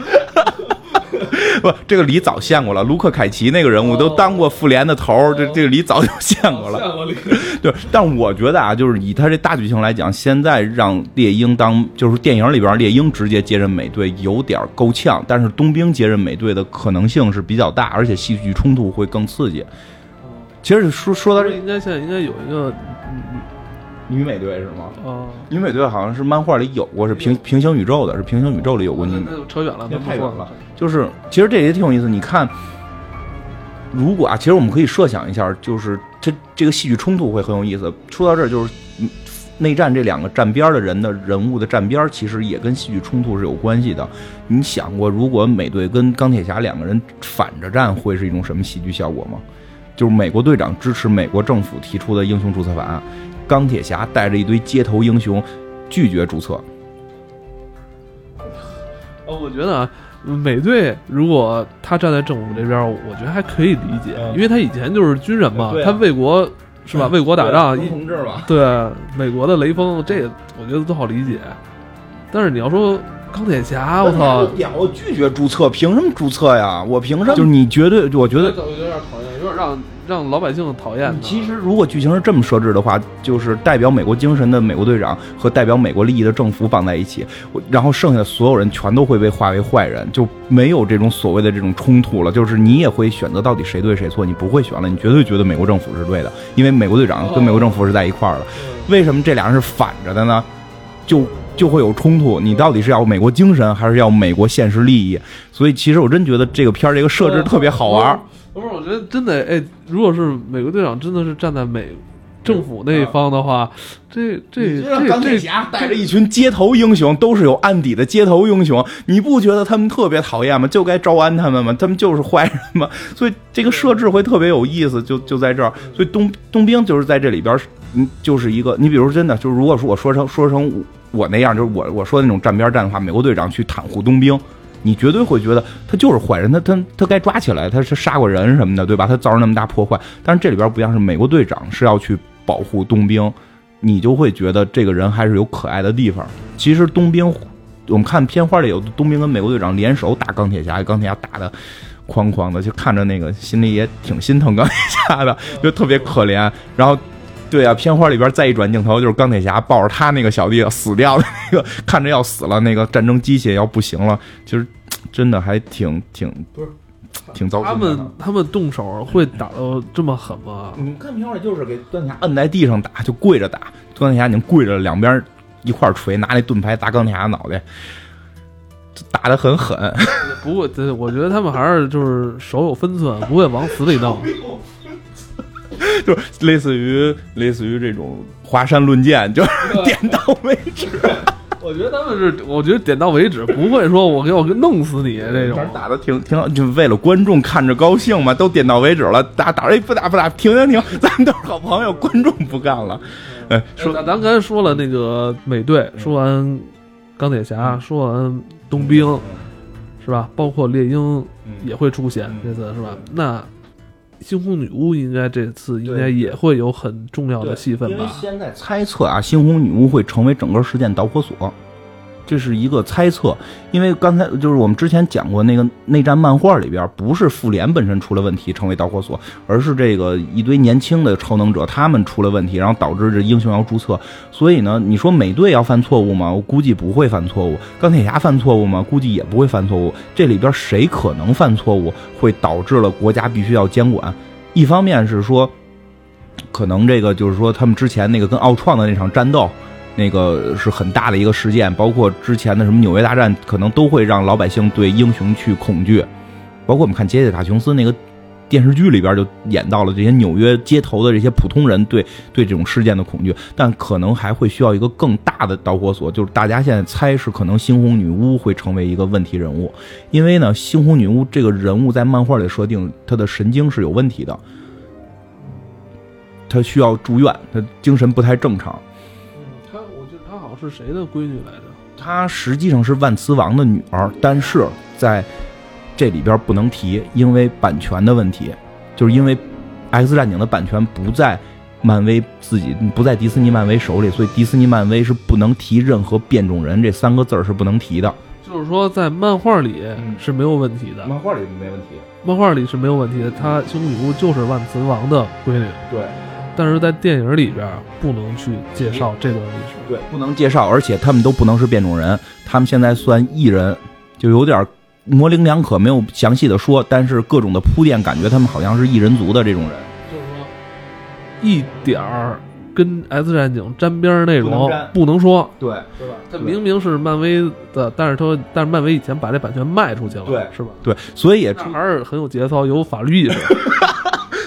不，这个李早见过了，卢克凯奇那个人物都当过复联的头儿，这这个李早就 见过了。对，但我觉得啊，就是以他这大剧情来讲，现在让猎鹰当就是电影里边猎鹰直接接任美队有点够呛，但是冬兵接任美队的可能性是比较大，而且戏剧冲突会更刺激。其实说说到这，应该现在应该有一个女美队是吗？哦，女美队好像是漫画里有过，是平平行宇宙的，是平行宇宙里有过女。那扯远了，那太远了。就是其实这也挺有意思，你看，如果啊，其实我们可以设想一下，就是这这个戏剧冲突会很有意思。说到这儿，就是内战这两个站边的人的人物的站边，其实也跟戏剧冲突是有关系的。你想过，如果美队跟钢铁侠两个人反着站，会是一种什么戏剧效果吗？就是美国队长支持美国政府提出的英雄注册法案，钢铁侠带着一堆街头英雄拒绝注册。哦，我觉得啊，美队如果他站在政府这边，我觉得还可以理解，因为他以前就是军人嘛，他为国是吧？为国打仗，同志吧。对，美国的雷锋，这我觉得都好理解。但是你要说钢铁侠，我操，我拒绝注册，凭什么注册呀？我凭什么？就是你绝对，我觉得有点讨厌。有点让让老百姓讨厌。其实，如果剧情是这么设置的话，就是代表美国精神的美国队长和代表美国利益的政府绑在一起，然后剩下的所有人全都会被划为坏人，就没有这种所谓的这种冲突了。就是你也会选择到底谁对谁错，你不会选了，你绝对觉得美国政府是对的，因为美国队长跟美国政府是在一块儿的。为什么这俩人是反着的呢？就就会有冲突。你到底是要美国精神，还是要美国现实利益？所以，其实我真觉得这个片儿这个设置特别好玩。不是，我觉得真的，哎，如果是美国队长真的是站在美政府那一方的话，这这这钢铁侠带着一群街头英雄，都是有案底的街头英雄，你不觉得他们特别讨厌吗？就该招安他们吗？他们就是坏人吗？所以这个设置会特别有意思，就就在这儿。所以冬冬兵就是在这里边，嗯，就是一个，你比如真的，就是如果说我说成说成我那样，就是我我说的那种站边站的话，美国队长去袒护冬兵。你绝对会觉得他就是坏人，他他他该抓起来，他是杀过人什么的，对吧？他造成那么大破坏，但是这里边不像是美国队长是要去保护冬兵，你就会觉得这个人还是有可爱的地方。其实冬兵，我们看片花里有冬兵跟美国队长联手打钢铁侠，钢铁侠打的哐哐的，就看着那个心里也挺心疼钢铁侠的，就特别可怜。然后，对啊，片花里边再一转镜头，就是钢铁侠抱着他那个小弟死掉的那个，看着要死了，那个战争机械要不行了，其实。真的还挺挺不是，挺糟他们他们动手会打到这么狠吗？你看片里就是给钢铁侠摁在地上打，就跪着打。钢铁侠已经跪着，两边一块锤，拿那盾牌砸钢铁侠脑袋，打的很狠。不过，我觉得他们还是就是手有分寸，不会往死里弄。就是类似于类似于这种华山论剑，就是点到为止。我觉得他们是，我觉得点到为止，不会说我给我弄死你这种。打的挺挺好，就为了观众看着高兴嘛，都点到为止了。打打哎不打不打，停停停，咱们都是好朋友，观众不干了。哎，说咱刚才说了那个美队，说完钢铁侠，说完冬兵，是吧？包括猎鹰也会出现这次是吧？那。猩红女巫应该这次应该也会有很重要的戏份吧？现在猜测啊，猩红女巫会成为整个事件导火索。这是一个猜测，因为刚才就是我们之前讲过那个内战漫画里边，不是复联本身出了问题成为导火索，而是这个一堆年轻的超能者他们出了问题，然后导致这英雄要注册。所以呢，你说美队要犯错误吗？我估计不会犯错误。钢铁侠犯错误吗？估计也不会犯错误。这里边谁可能犯错误，会导致了国家必须要监管？一方面是说，可能这个就是说他们之前那个跟奥创的那场战斗。那个是很大的一个事件，包括之前的什么纽约大战，可能都会让老百姓对英雄去恐惧。包括我们看杰西卡琼斯那个电视剧里边就演到了这些纽约街头的这些普通人对对这种事件的恐惧。但可能还会需要一个更大的导火索，就是大家现在猜是可能猩红女巫会成为一个问题人物，因为呢，猩红女巫这个人物在漫画里设定，她的神经是有问题的，她需要住院，她精神不太正常。是谁的闺女来着？她实际上是万磁王的女儿，但是在这里边不能提，因为版权的问题，就是因为《X 战警》的版权不在漫威自己，不在迪士尼漫威手里，所以迪士尼漫威是不能提任何变种人这三个字儿是不能提的。就是说在漫画里嗯是没有问题的，漫画里没问题。漫画里是没有问题的，她猩红女巫就是万磁王的闺女，对但是在电影里边不能去介绍这段历史。对，不能介绍，而且他们都不能是变种人，他们现在算异人，就有点模棱两可，没有详细的说，但是各种的铺垫，感觉他们好像是异人族的这种人。就是说一点儿跟 X 战警沾边儿内容不能不能说，对对吧？它明明是漫威的，但是它但是漫威以前把这版权卖出去了，对是吧？对，所以也还是很有节操，有法律意识。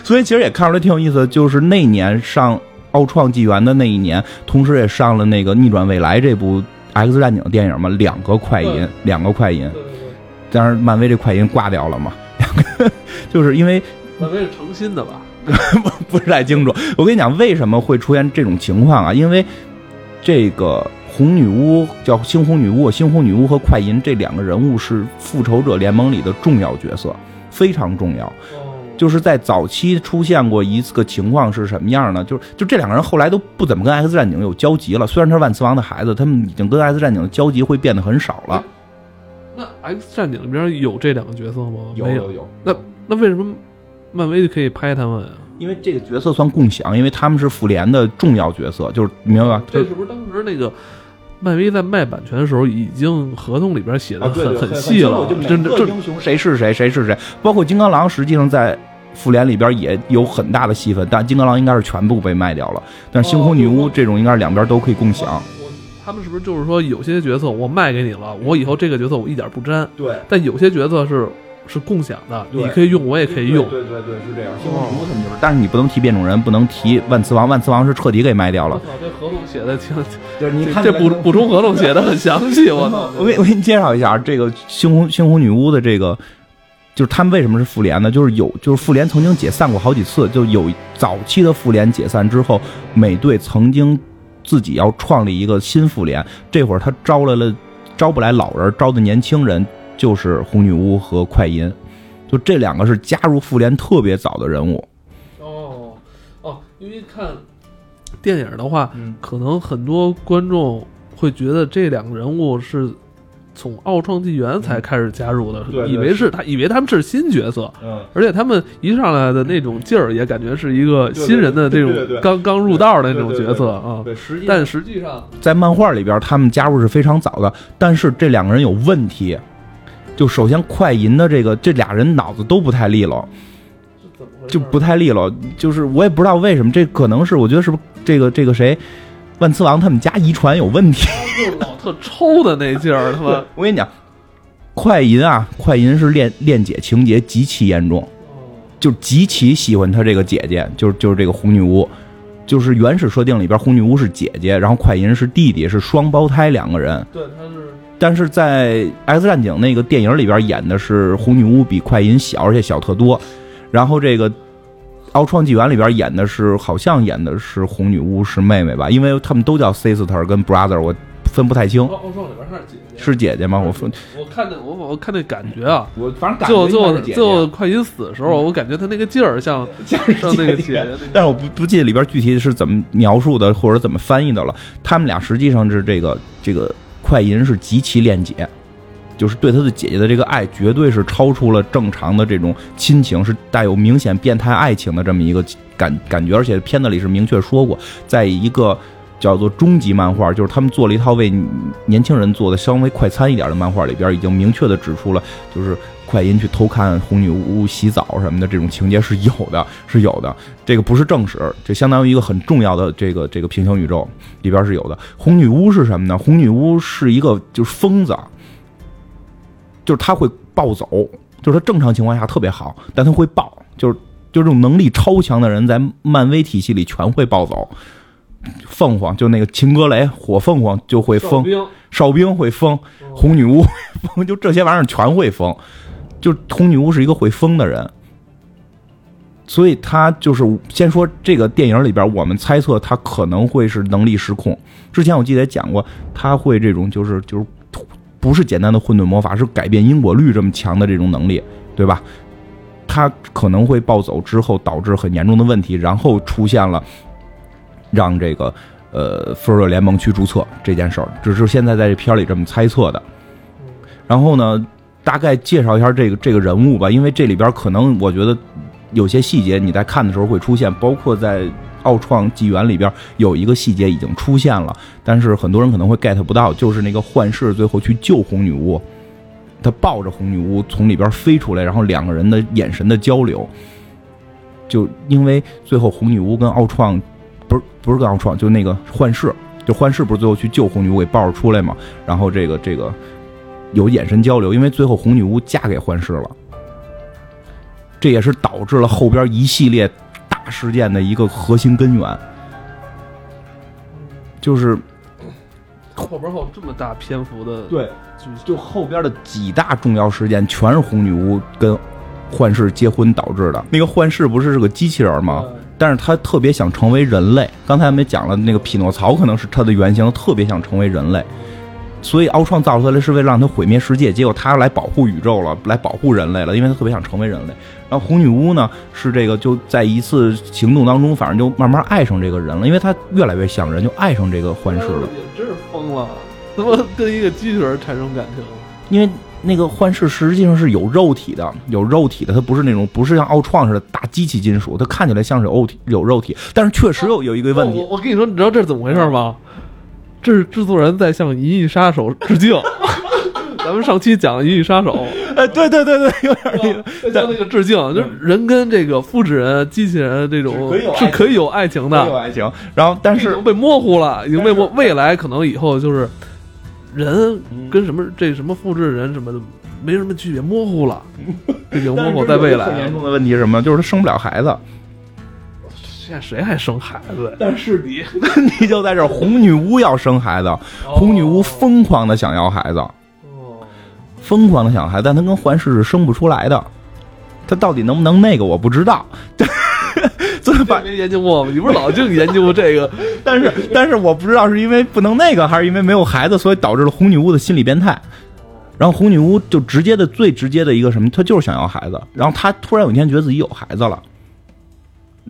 所以其实也看出来挺有意思的，就是那年上奥创纪元的那一年，同时也上了那个《逆转未来》这部 X 战警电影嘛，两个快银，两个快银，对对对，当然漫威这快银挂掉了嘛，两 个就是因为漫威是诚心的吧？不是太清楚。我跟你讲，为什么会出现这种情况啊？因为这个红女巫叫猩红女巫，猩红女巫和快银这两个人物是复仇者联盟里的重要角色，非常重要。哦，就是在早期出现过一次个情况是什么样呢？就是就这两个人后来都不怎么跟 X 战警有交集了。虽然他是万磁王的孩子，他们已经跟 X 战警的交集会变得很少了。那 X 战警里边有这两个角色吗？有有。有，那那为什么漫威就可以拍他们啊？因为这个角色算共享，因为他们是复联的重要角色，就是明白吧？这是不是当时那个漫威在卖版权的时候，已经合同里边写的很对，很细了？真这个英雄谁是谁，谁是谁，包括金刚狼，实际上在复联里边也有很大的戏份，但金刚狼应该是全部被卖掉了。但是猩红女巫这种应该是两边都可以共享。我他们是不是就是说有些角色我卖给你了，我以后这个角色我一点不沾，对，但有些角色是是共享的，你可以用，我也可以用。对对对，是这样。猩红女巫他们就是，但是你不能提变种人，不能提万磁王，万磁王是彻底给卖掉了。这合同写的挺，就是你看这补补充合同写的很详细，我操！我给我给你介绍一下这个猩红猩红女巫的这个，就是他们为什么是复联呢？就是有就是复联曾经解散过好几次，就有早期的复联解散之后，美队曾经自己要创立一个新复联，这会儿他招来了招不来老人，招的年轻人就是红女巫和快银，就这两个是加入复联特别早的人物。哦哦，因为看电影的话，嗯可能很多观众会觉得这两个人物是从奥创纪元才开始加入的，对对以为是他，以为他们是新角色，嗯，而且他们一上来的那种劲儿，也感觉是一个新人的这种刚刚入道的那种角色啊。对，实际但实际上，在漫画里边，他们加入是非常早的，但是这两个人有问题。就首先快银的这个这俩人脑子都不太利落，就不太利落。就是我也不知道为什么，这可能是我觉得是不是这个这个谁，万磁王他们家遗传有问题。他就老特抽的那劲儿，他妈。我跟你讲，快银啊，快银是恋恋姐情节极其严重，就极其喜欢他这个姐姐，就是就是这个红女巫。就是原始设定里边，红女巫是姐姐，然后快银是弟弟，是双胞胎两个人。对，他是但是在《X 战警》那个电影里边演的是红女巫比快银小，而且小特多。然后这个《奥创纪元》里边演的是，好像演的是红女巫是妹妹吧？因为他们都叫 sister 跟 brother，我分不太清奥。创里边他是姐姐，是姐姐吗？我分我看那我我看那感觉啊，我反正感最后最后快银死的时候，我感觉他那个劲儿像 像像那个姐姐。但是我不不记得里边具体是怎么描述的，或者怎么翻译的了。他们俩实际上是这个这个快银是极其恋姐，就是对他的姐姐的这个爱，绝对是超出了正常的这种亲情，是带有明显变态爱情的这么一个感感觉。而且片子里是明确说过，在一个叫做终极漫画，就是他们做了一套为年轻人做的稍微快餐一点的漫画里边，已经明确的指出了，就是快银去偷看红女巫洗澡什么的这种情节是有的，是有的。这个不是正史，这相当于一个很重要的这个这个平行宇宙里边是有的。红女巫是什么呢？红女巫是一个就是疯子，就是他会暴走，就是他正常情况下特别好，但他会暴，就是就这种能力超强的人，在漫威体系里全会暴走。凤凰就那个秦格雷火凤凰就会疯，兵哨兵会疯，红女巫疯，就这些玩意儿全会疯。就红女巫是一个会疯的人，所以他就是先说这个电影里边，我们猜测他可能会是能力失控。之前我记得也讲过，他会这种就是就是不是简单的混沌魔法，是改变因果律这么强的这种能力，对吧？他可能会暴走之后导致很严重的问题，然后出现了让这个呃复仇者联盟去注册这件事儿，只是现在在这片儿里这么猜测的。然后呢，大概介绍一下这个这个人物吧，因为这里边可能我觉得有些细节你在看的时候会出现，包括在奥创纪元里边有一个细节已经出现了，但是很多人可能会 get 不到，就是那个幻视最后去救红女巫，他抱着红女巫从里边飞出来，然后两个人的眼神的交流，就因为最后红女巫跟奥创不是不是跟奥创，就那个幻视，就幻视不是最后去救红女巫给抱着出来嘛，然后这个这个有眼神交流，因为最后红女巫嫁给幻视了。这也是导致了后边一系列事件的一个核心根源，就是后边还有这么大篇幅的，对，就就后边的几大重要事件全是红女巫跟幻视结婚导致的。那个幻视不是是个机器人吗？但是他特别想成为人类。刚才没讲了，那个匹诺曹可能是他的原型，特别想成为人类。所以奥创造出来是为了让他毁灭世界，结果他来保护宇宙了，来保护人类了，因为他特别想成为人类。然后红女巫呢，是这个就在一次行动当中，反正就慢慢爱上这个人了，因为他越来越像人，就爱上这个幻视了。也真是疯了，怎么跟一个机器人产生感情？因为那个幻视实际上是有肉体的，有肉体的，它不是那种不是像奥创似的大机器金属，它看起来像是有体有肉体，但是确实有有一个问题。我我跟你说，你知道这是怎么回事吗？这是制作人在向《银翼杀手》致敬。咱们上期讲《银翼杀手》，哎，对对对对，有点那个，像那个致敬，就是人跟这个复制人、机器人这种是可以有爱情的，有爱情。然后，但是被模糊了，已经被模，未来可能以后就是人跟什么这什么复制人什么的没什么区别，模糊了，已经模糊在未来。最严重的问题是什么？就是他生不了孩子。现在谁还生孩子？但是你问题就在这儿，红女巫要生孩子，红女巫疯狂的想要孩子，疯狂的想要孩子，但他跟幻视是生不出来的。他到底能不能那个，我不知道。这么没研究过吗？你不是老净研究这个？但是但是我不知道是因为不能那个，还是因为没有孩子，所以导致了红女巫的心理变态。然后红女巫就直接的最直接的一个什么，她就是想要孩子。然后她突然有一天觉得自己有孩子了。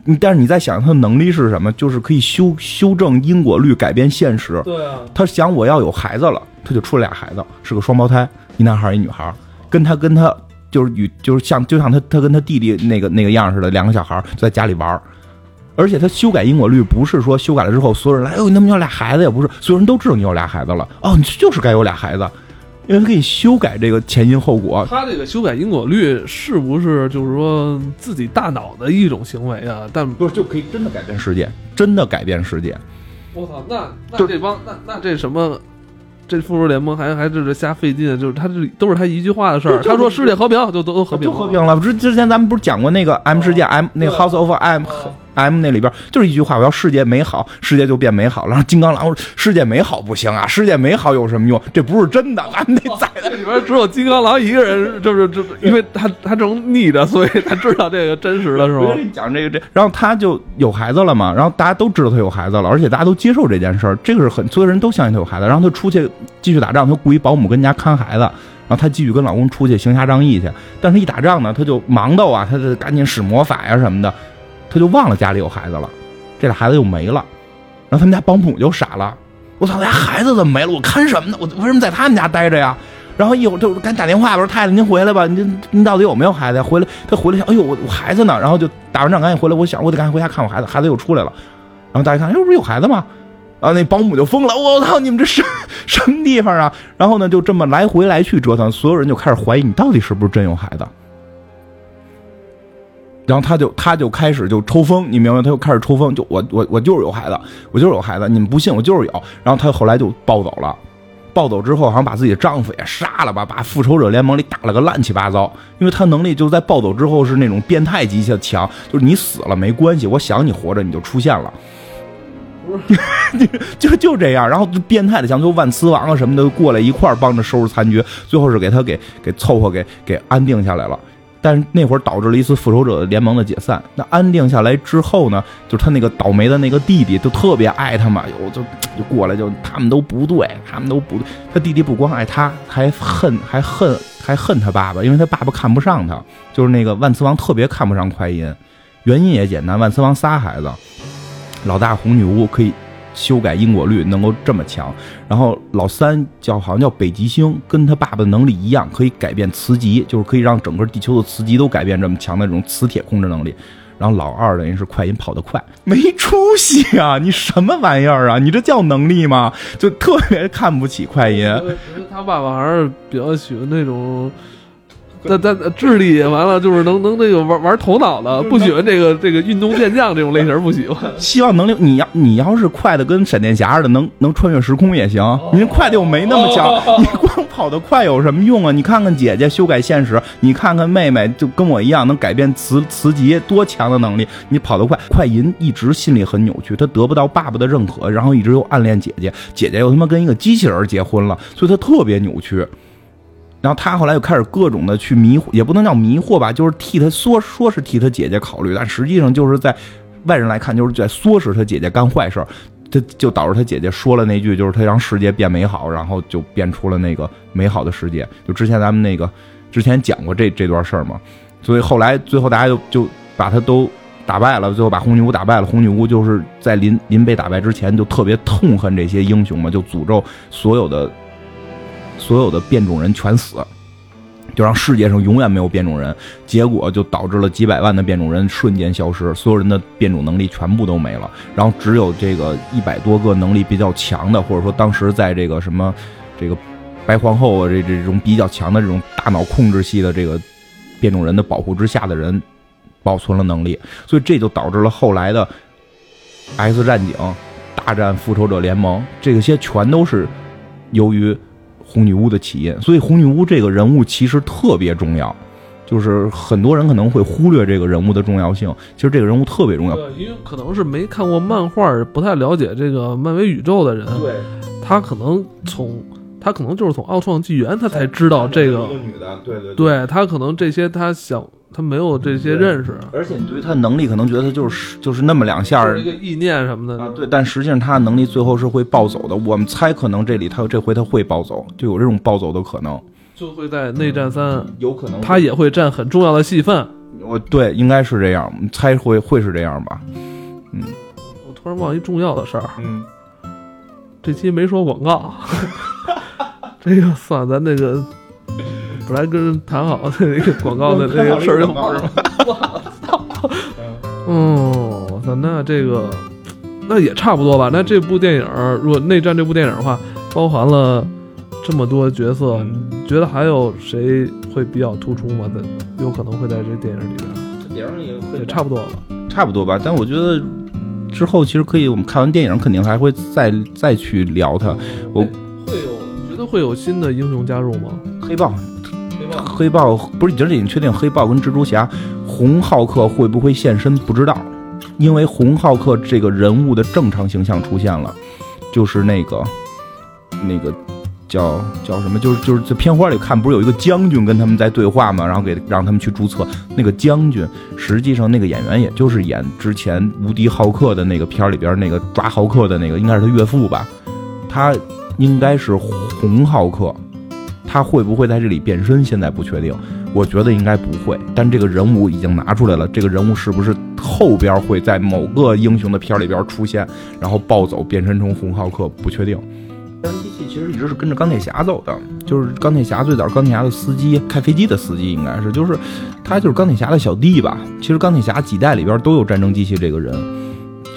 你但是你在想她的能力是什么？就是可以修修正因果律，改变现实。对啊，她想我要有孩子了，她就出了俩孩子，是个双胞胎，一男孩一女孩，跟他跟他就是与就是像就像他他跟他弟弟那个那个样似的，两个小孩在家里玩而且他修改因果律不是说修改了之后所有人来，哎呦你怎么有俩孩子也不是，所有人都知道你有俩孩子了。哦，你就是该有俩孩子。因为他可以修改这个前因后果，他这个修改因果律是不是就是说自己大脑的一种行为啊？但不是就可以真的改变世界，真的改变世界。我操，那那这帮那那这什么？这复仇联盟还还是瞎费劲，就是他这都是他一句话的事儿。他说世界和平就都和平，就和平了。之之前咱们不是讲过那个 M 世界 M 那个 House of M M 那里边就是一句话，我要世界美好，世界就变美好了。然后金刚狼说世界美好不行啊，世界美好有什么用？这不是真的，咱们得在那里边只有金刚狼一个人，就是就因为他他这种逆着，所以他知道这个真实的是吧？讲这个这，然后他就有孩子了嘛，然后大家都知道他有孩子了，而且大家都接受这件事儿，这个是很所有人都相信他有孩子。然后他出去继续打仗，他雇一保姆跟家看孩子，然后他继续跟老公出去行侠仗义去。但是一打仗呢，他就忙到啊，他就赶紧使魔法呀什么的，他就忘了家里有孩子了。这俩孩子又没了，然后他们家保姆就傻了，我操，我家孩子怎么没了？我看什么呢？我为什么在他们家待着呀？然后一会儿就赶紧打电话，我说太太您回来吧，您您到底有没有孩子？回来，他回来想，哎呦我我孩子呢？然后就打完仗赶紧回来，我想我得赶紧回家看我孩子，孩子又出来了。然后大家看，哎不是有孩子吗？然后那保姆就疯了，我操你们这什 什么地方啊？然后呢就这么来回来去折腾，所有人就开始怀疑你到底是不是真有孩子。然后他就他就开始就抽风，你明白？他就开始抽风，就我我我就是有孩子，我就是有孩子，你们不信我就是有。然后他后来就暴走了，暴走之后好像把自己的丈夫也杀了吧，把复仇者联盟里打了个乱七八糟。因为他能力就在暴走之后是那种变态级的强，就是你死了没关系，我想你活着你就出现了，就就这样。然后变态的强，就万磁王啊什么的过来一块儿帮着收拾残局，最后是给他给给凑合给给安定下来了。但是那会儿导致了一次复仇者联盟的解散。那安定下来之后呢，就是他那个倒霉的那个弟弟，就特别爱他嘛，有就就过来就他们都不对，他们都不对。他弟弟不光爱他，还恨还恨还恨他爸爸，因为他爸爸看不上他。就是那个万磁王特别看不上快银，原因也简单，万磁王仨孩子，老大红女巫可以修改因果律能够这么强。然后老三叫好像叫北极星，跟他爸爸的能力一样，可以改变磁极，就是可以让整个地球的磁极都改变这么强的这种磁铁控制能力。然后老二等于是快银跑得快，没出息啊！你什么玩意儿啊？你这叫能力吗？就特别看不起快银。他爸爸还是比较喜欢那种。在在智力也完了就是能能那个玩玩头脑的，不喜欢这个这个运动健将这种类型，不喜欢。希望能力，你要你要是快的跟闪电侠似的，能能穿越时空也行。您快的又没那么强，你光跑得快有什么用啊？你看看姐姐修改现实，你看看妹妹就跟我一样能改变磁磁极，多强的能力！你跑得快，快银一直心里很扭曲，他得不到爸爸的认可，然后一直又暗恋姐姐，姐姐又他妈跟一个机器人结婚了，所以他特别扭曲。然后他后来又开始各种的去迷惑，也不能叫迷惑吧，就是替他说说是替他姐姐考虑，但实际上就是在外人来看就是在唆使他姐姐干坏事，他就导致他姐姐说了那句，就是他让世界变美好，然后就变出了那个美好的世界。就之前咱们那个之前讲过这这段事儿嘛，所以后来最后大家就就把他都打败了，最后把红女巫打败了。红女巫就是在临临被打败之前就特别痛恨这些英雄嘛，就诅咒所有的。所有的变种人全死，就让世界上永远没有变种人，结果就导致了几百万的变种人瞬间消失，所有人的变种能力全部都没了，然后只有这个一百多个能力比较强的，或者说当时在这个什么这个白皇后啊这这种比较强的这种大脑控制系的这个变种人的保护之下的人保存了能力，所以这就导致了后来的 X 战警大战复仇者联盟，这些全都是由于。红女巫的起因，所以红女巫这个人物其实特别重要，就是很多人可能会忽略这个人物的重要性。其实这个人物特别重要，因为可能是没看过漫画，不太了解这个漫威宇宙的人，对，他可能从他可能就是从奥创纪元他才知道这个女的，对对，对他可能这些他想。他没有这些认识，而且你对于他能力可能觉得他就是就是那么两下一个意念什么的啊，对，但实际上他的能力最后是会暴走的。我们猜可能这里他这回他会暴走，就有这种暴走的可能，就会在内战三有可能他也会占很重要的戏份。我对，应该是这样，猜会会是这样吧？嗯，我突然忘一重要的事儿，嗯，这期没说广告，这个算咱那个。本来跟人谈好的那个广告的那个事儿就不是吗？我操！哦，我操，那这个那也差不多吧。那这部电影，如果内战这部电影的话，包含了这么多角色，你觉得还有谁会比较突出吗？在有可能会在这电影里边？这电影里也差不多吧，差不多吧。但我觉得之后其实可以，我们看完电影肯定还会再再去聊它。我会有新的英雄加入吗？黑豹。黑豹不是，已经已经确定黑豹跟蜘蛛侠、红浩克会不会现身？不知道，因为红浩克这个人物的正常形象出现了，就是那个那个叫叫什么？就是就是在片花里看，不是有一个将军跟他们在对话吗？然后给让他们去注册那个将军，实际上那个演员也就是演之前无敌浩克的那个片里边那个抓浩克的那个，应该是他岳父吧？他应该是红浩克。他会不会在这里变身？现在不确定，我觉得应该不会。但这个人物已经拿出来了，这个人物是不是后边会在某个英雄的片里边出现，然后暴走变身成红浩克？不确定。战争机器其实一直是跟着钢铁侠走的，就是钢铁侠最早钢铁侠的司机，开飞机的司机应该是，就是他就是钢铁侠的小弟吧。其实钢铁侠几代里边都有战争机器这个人，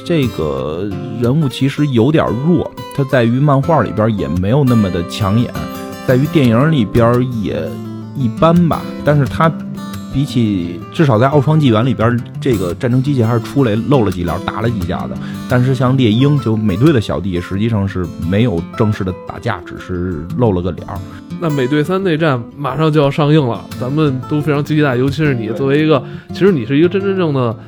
这个人物其实有点弱，他在于漫画里边也没有那么的抢眼。在于电影里边也一般吧，但是他比起至少在《奥创纪元》里边，这个战争机器还是出来露了几脸，打了几架的。但是像猎鹰就美队的小弟，实际上是没有正式的打架，只是露了个脸。那美队三内战马上就要上映了，咱们都非常期待，尤其是你作为一个，其实你是一个真真正的。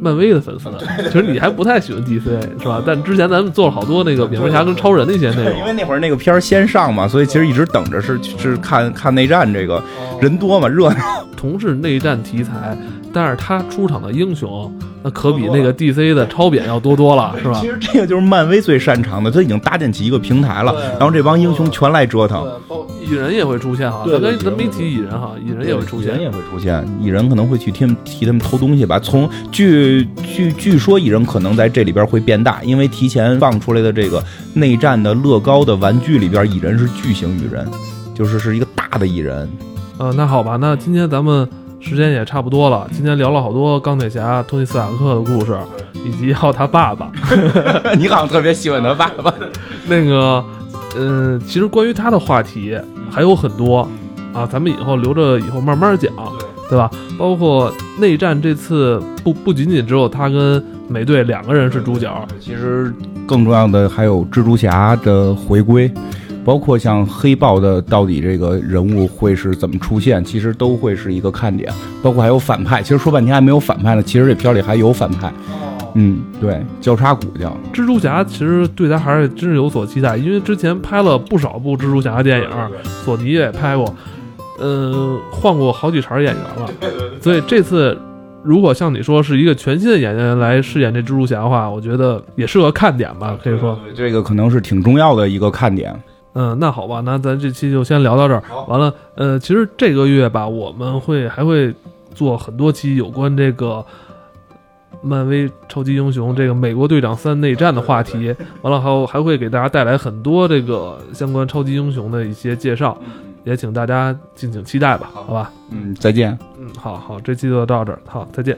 漫威的粉丝，其实你还不太喜欢 DC 是吧？但之前咱们做了好多那个蝙蝠侠跟超人那些内容，因为那会儿那个片儿先上嘛，所以其实一直等着是是看看内战这个人多嘛热闹。同是内战题材，但是他出场的英雄那可比那个 DC 的超扁要多多了，是吧其？实这个就是漫威最擅长的，他已经搭建起一个平台了，然后这帮英雄全来折腾。包蚁人也会出现哈，咱跟咱没提蚁人哈，蚁人也会出现。蚁人也会出现，蚁人可能会去替替他们偷东西吧。从据据据说蚁人可能在这里边会变大，因为提前放出来的这个内战的乐高的玩具里边，蚁人是巨型蚁人，就是是一个大的蚁人。呃，那好吧，那今天咱们时间也差不多了，今天聊了好多钢铁侠托尼斯塔克的故事，以及还有他爸爸。你好像特别喜欢他爸爸。那个，呃，其实关于他的话题还有很多啊，咱们以后留着以后慢慢讲，对吧？包括内战这次不不仅仅只有他跟美队两个人是主角，其实更重要的还有蜘蛛侠的回归，包括像黑豹的到底这个人物会是怎么出现，其实都会是一个看点。包括还有反派，其实说半天还没有反派呢，其实这片里还有反派。嗯，对，交叉骨叫。蜘蛛侠其实对他还是真是有所期待，因为之前拍了不少部蜘蛛侠的电影，索尼也拍过，呃，换过好几茬演员了，所以这次如果像你说是一个全新的演员来饰演这蜘蛛侠的话，我觉得也是个看点吧，可以说。这个可能是挺重要的一个看点。嗯，那好吧，那咱这期就先聊到这儿。完了，呃，其实这个月吧，我们会还会做很多期有关这个漫威超级英雄这个美国队长三内战的话题。完了，还有还会给大家带来很多这个相关超级英雄的一些介绍，也请大家敬请期待吧，好吧？嗯，再见。嗯，好好，这期就到这儿，好，再见。